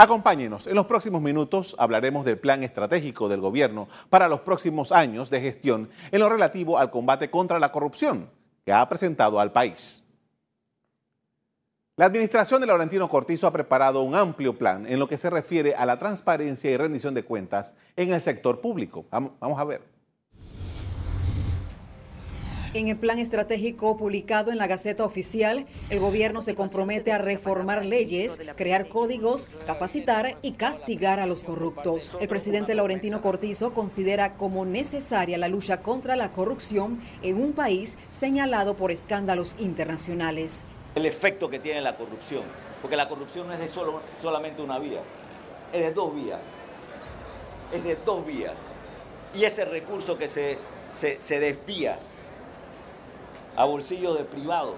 Acompáñenos, en los próximos minutos hablaremos del plan estratégico del gobierno para los próximos años de gestión en lo relativo al combate contra la corrupción que ha presentado al país. La administración de Laurentino Cortizo ha preparado un amplio plan en lo que se refiere a la transparencia y rendición de cuentas en el sector público. Vamos a ver. En el plan estratégico publicado en la Gaceta Oficial, el gobierno se compromete a reformar leyes, crear códigos, capacitar y castigar a los corruptos. El presidente Laurentino Cortizo considera como necesaria la lucha contra la corrupción en un país señalado por escándalos internacionales. El efecto que tiene la corrupción, porque la corrupción no es de solo, solamente una vía, es de dos vías, es de dos vías. Y ese recurso que se, se, se desvía a bolsillo de privado,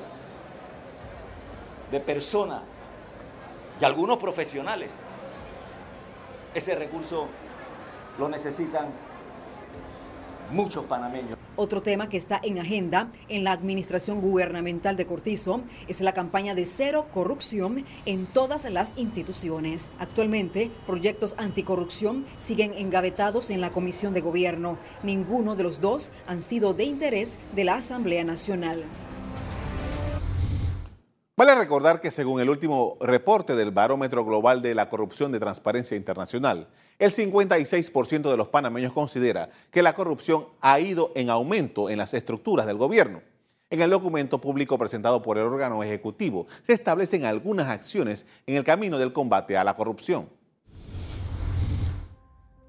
de personas y algunos profesionales. Ese recurso lo necesitan muchos panameños. Otro tema que está en agenda en la administración gubernamental de Cortizo es la campaña de cero corrupción en todas las instituciones. Actualmente, proyectos anticorrupción siguen engavetados en la Comisión de Gobierno. Ninguno de los dos han sido de interés de la Asamblea Nacional. Vale recordar que según el último reporte del Barómetro Global de la Corrupción de Transparencia Internacional, el 56% de los panameños considera que la corrupción ha ido en aumento en las estructuras del gobierno. En el documento público presentado por el órgano ejecutivo se establecen algunas acciones en el camino del combate a la corrupción.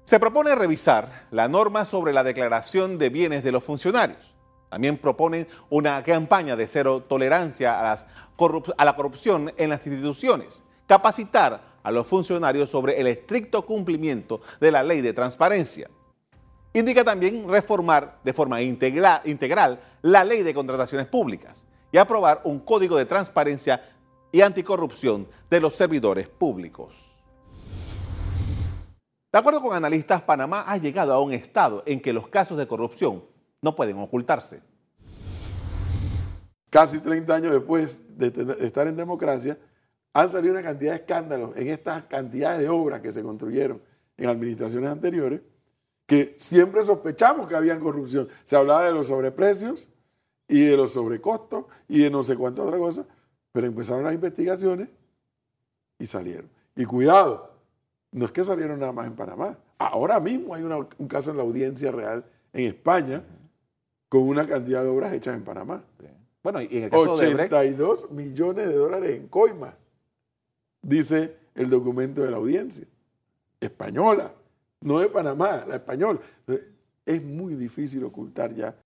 Se propone revisar la norma sobre la declaración de bienes de los funcionarios. También proponen una campaña de cero tolerancia a, la corrupción en las instituciones, capacitar a los funcionarios sobre el estricto cumplimiento de la ley de transparencia. Indica también reformar de forma integral la ley de contrataciones públicas y aprobar un código de transparencia y anticorrupción de los servidores públicos. De acuerdo con analistas, Panamá ha llegado a un estado en que los casos de corrupción no pueden ocultarse. Casi 30 años después de, estar en democracia, han salido una cantidad de escándalos en estas cantidades de obras que se construyeron en administraciones anteriores, que siempre sospechamos que había corrupción. Se hablaba de los sobreprecios y de los sobrecostos y de no sé cuántas otras cosas, pero empezaron las investigaciones y salieron. Y cuidado, no es que salieron nada más en Panamá. Ahora mismo hay un caso en la audiencia real en España con una cantidad de obras hechas en Panamá. Bueno, y en el caso 82 millones de dólares en coima, dice el documento de la audiencia. Española, no de Panamá, la española. Es muy difícil ocultar ya.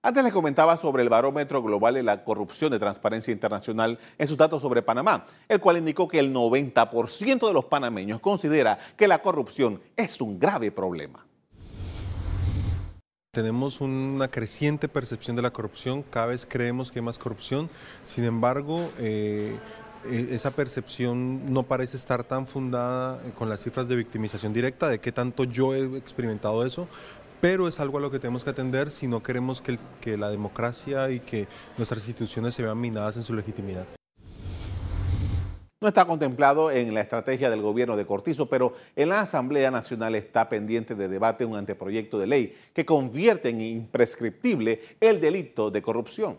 Antes les comentaba sobre el barómetro global de la corrupción de Transparencia Internacional en sus datos sobre Panamá, el cual indicó que el 90% de los panameños considera que la corrupción es un grave problema tenemos una creciente percepción de la corrupción, cada vez creemos que hay más corrupción, sin embargo, eh, e, esa percepción no parece estar tan fundada con las cifras de victimización directa, de qué tanto yo he experimentado eso, pero es algo a lo que tenemos que atender si no queremos que, que la democracia y que nuestras instituciones se vean minadas en su legitimidad. No está contemplado en la estrategia del gobierno de Cortizo, pero en la Asamblea Nacional está pendiente de debate un anteproyecto de ley que convierte en imprescriptible el delito de corrupción.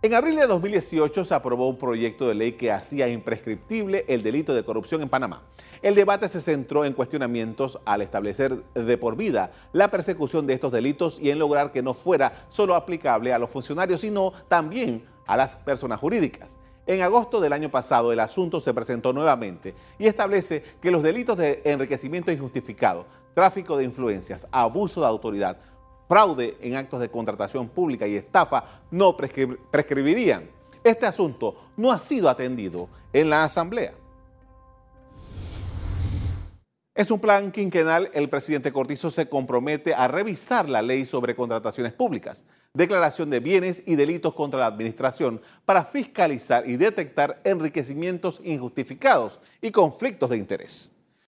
En abril de 2018 se aprobó un proyecto de ley que hacía imprescriptible el delito de corrupción en Panamá. El debate se centró en cuestionamientos al establecer de por vida la persecución de estos delitos y en lograr que no fuera solo aplicable a los funcionarios, sino también a las personas jurídicas. En agosto del año pasado el asunto se presentó nuevamente y establece que los delitos de enriquecimiento injustificado, tráfico de influencias, abuso de autoridad, fraude en actos de contratación pública y estafa no prescribirían. Este asunto no ha sido atendido en la Asamblea. Es un plan quinquenal. El presidente Cortizo se compromete a revisar la ley sobre contrataciones públicas, declaración de bienes y delitos contra la administración para fiscalizar y detectar enriquecimientos injustificados y conflictos de interés.